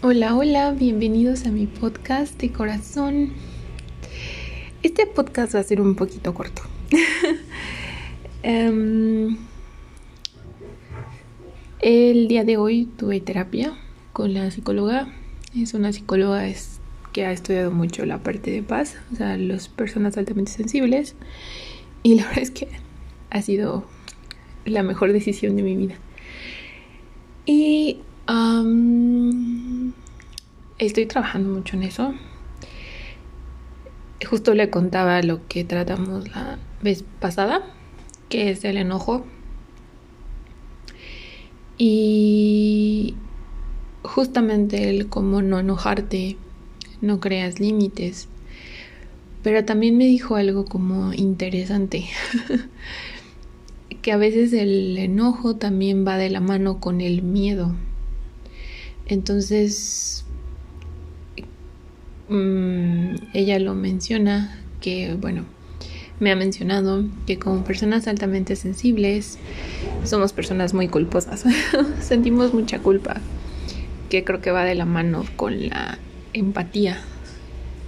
Hola, hola, bienvenidos a mi podcast de corazón. Este podcast va a ser un poquito corto. um, el día de hoy tuve terapia con la psicóloga. Es una psicóloga que ha estudiado mucho la parte de paz, o sea, las personas altamente sensibles. Y la verdad es que ha sido la mejor decisión de mi vida. Y estoy trabajando mucho en eso. Justo le contaba lo que tratamos la vez pasada, que es el enojo. Y justamente el cómo no enojarte, no creas límites. Pero también me dijo algo como interesante, que a veces el enojo también va de la mano con el miedo. Entonces, mm, ella lo menciona, que bueno, me ha mencionado que como personas altamente sensibles somos personas muy culposas, sentimos mucha culpa, que creo que va de la mano con la empatía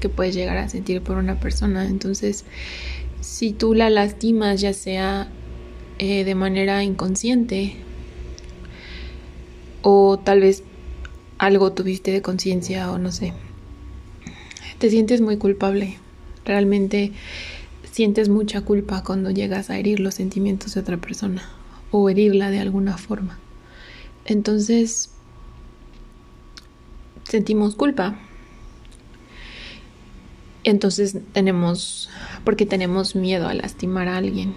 que puedes llegar a sentir por una persona. Entonces, si tú la lastimas, ya sea eh, de manera inconsciente o tal vez algo tuviste de conciencia o no sé. Te sientes muy culpable. Realmente sientes mucha culpa cuando llegas a herir los sentimientos de otra persona o herirla de alguna forma. Entonces, sentimos culpa. Entonces tenemos, porque tenemos miedo a lastimar a alguien.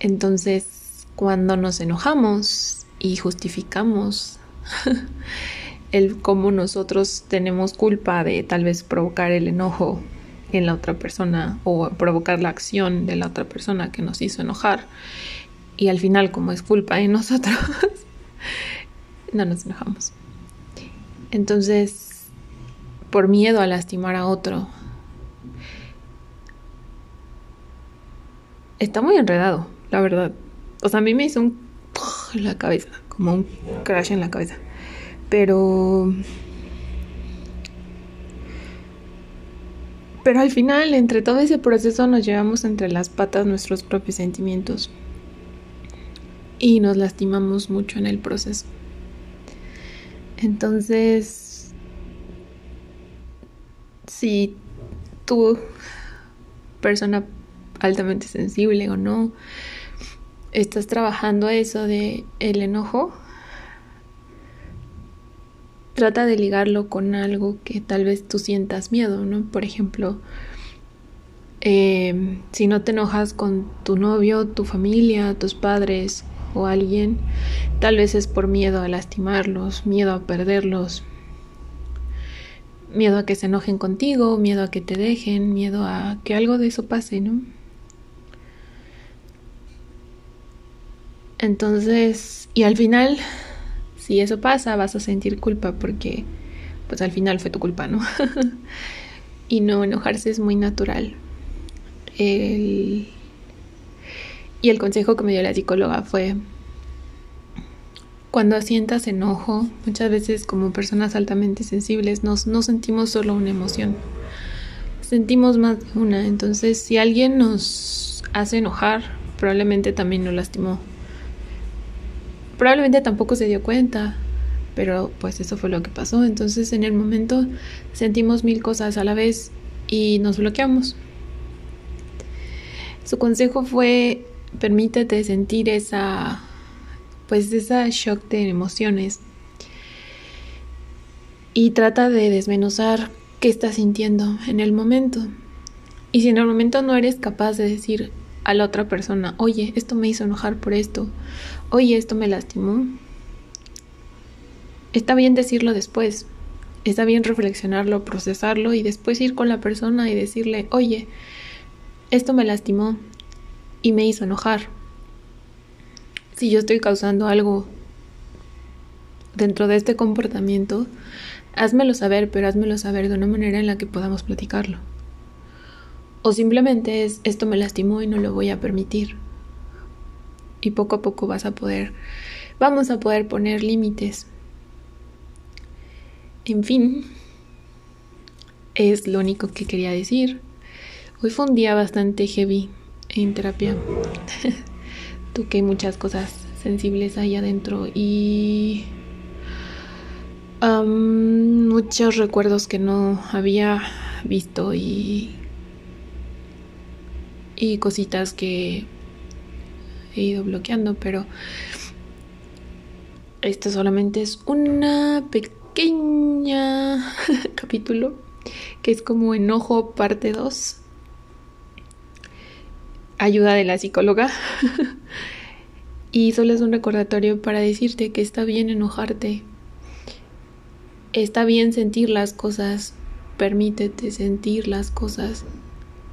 Entonces, cuando nos enojamos, y justificamos el cómo nosotros tenemos culpa de tal vez provocar el enojo en la otra persona o provocar la acción de la otra persona que nos hizo enojar. Y al final como es culpa de nosotros no nos enojamos. Entonces por miedo a lastimar a otro está muy enredado la verdad. O sea a mí me hizo un en la cabeza, como un crash en la cabeza. Pero... Pero al final, entre todo ese proceso, nos llevamos entre las patas nuestros propios sentimientos. Y nos lastimamos mucho en el proceso. Entonces, si tú, persona altamente sensible o no, estás trabajando eso de el enojo, trata de ligarlo con algo que tal vez tú sientas miedo, ¿no? Por ejemplo, em, si no te enojas con tu novio, tu familia, tus padres o alguien, tal vez es por miedo a lastimarlos, miedo a perderlos, miedo a que se enojen contigo, miedo a que te dejen, miedo a que algo de eso pase, ¿no? Entonces, y al final, si eso pasa, vas a sentir culpa porque, pues al final fue tu culpa, ¿no? y no enojarse es muy natural. Y el consejo que me dio la psicóloga fue, cuando sientas enojo, muchas veces como personas altamente sensibles, nos, no sentimos solo una emoción, sentimos más de una. Entonces, si alguien nos hace enojar, probablemente también nos lastimó probablemente tampoco se dio cuenta, pero pues eso fue lo que pasó. Entonces en el momento sentimos mil cosas a la vez y nos bloqueamos. Su consejo fue permítete sentir esa pues esa shock de emociones y trata de desmenuzar qué estás sintiendo en el momento. Y si en el momento no eres capaz de decir a la otra persona, oye, esto me hizo enojar por esto, oye, esto me lastimó. Está bien decirlo después, está bien reflexionarlo, procesarlo y después ir con la persona y decirle, oye, esto me lastimó y me hizo enojar. Si yo estoy causando algo dentro de este comportamiento, házmelo saber, pero házmelo saber de una manera en la que podamos platicarlo. O simplemente es, esto me lastimó y no lo voy a permitir y poco a poco vas a poder vamos a poder poner límites. En fin, es lo único que quería decir. Hoy fue un día bastante heavy en terapia. Toqué muchas cosas sensibles ahí adentro y muchos recuerdos que no había visto y, y cositas que he ido bloqueando, pero esto solamente es una pequeña capítulo que es como enojo parte 2. Ayuda de la psicóloga. y solo es un recordatorio para decirte que está bien enojarte. Está bien sentir las cosas. Permítete sentir las cosas.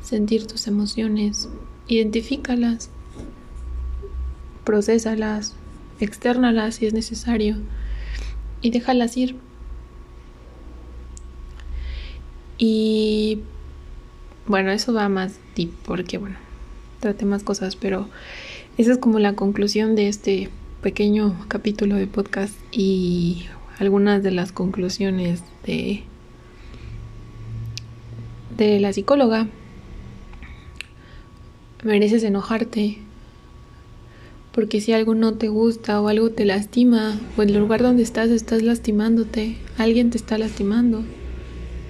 Sentir tus emociones. Identifícalas procesalas, externalas si es necesario y déjalas ir. Y bueno, eso va más deep porque bueno, trate más cosas, pero esa es como la conclusión de este pequeño capítulo de podcast y algunas de las conclusiones de de la psicóloga. Mereces enojarte, porque si algo no te gusta o algo te lastima, o el lugar donde estás estás lastimándote, alguien te está lastimando,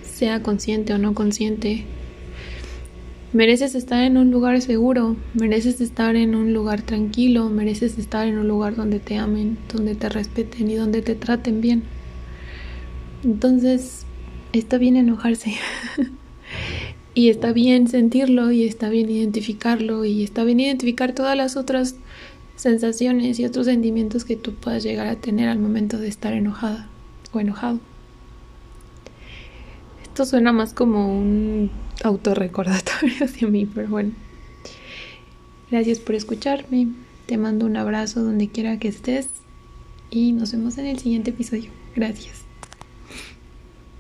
sea consciente o no consciente. Mereces estar en un lugar seguro, mereces estar en un lugar tranquilo, mereces estar en un lugar donde te amen, donde te respeten y donde te traten bien. Entonces, está bien enojarse. y está bien sentirlo y está bien identificarlo y está bien identificar todas las otras sensaciones y otros sentimientos que tú puedas llegar a tener al momento de estar enojada o enojado. Esto suena más como un autorrecordatorio hacia mí, pero bueno. Gracias por escucharme. Te mando un abrazo donde quiera que estés y nos vemos en el siguiente episodio. Gracias.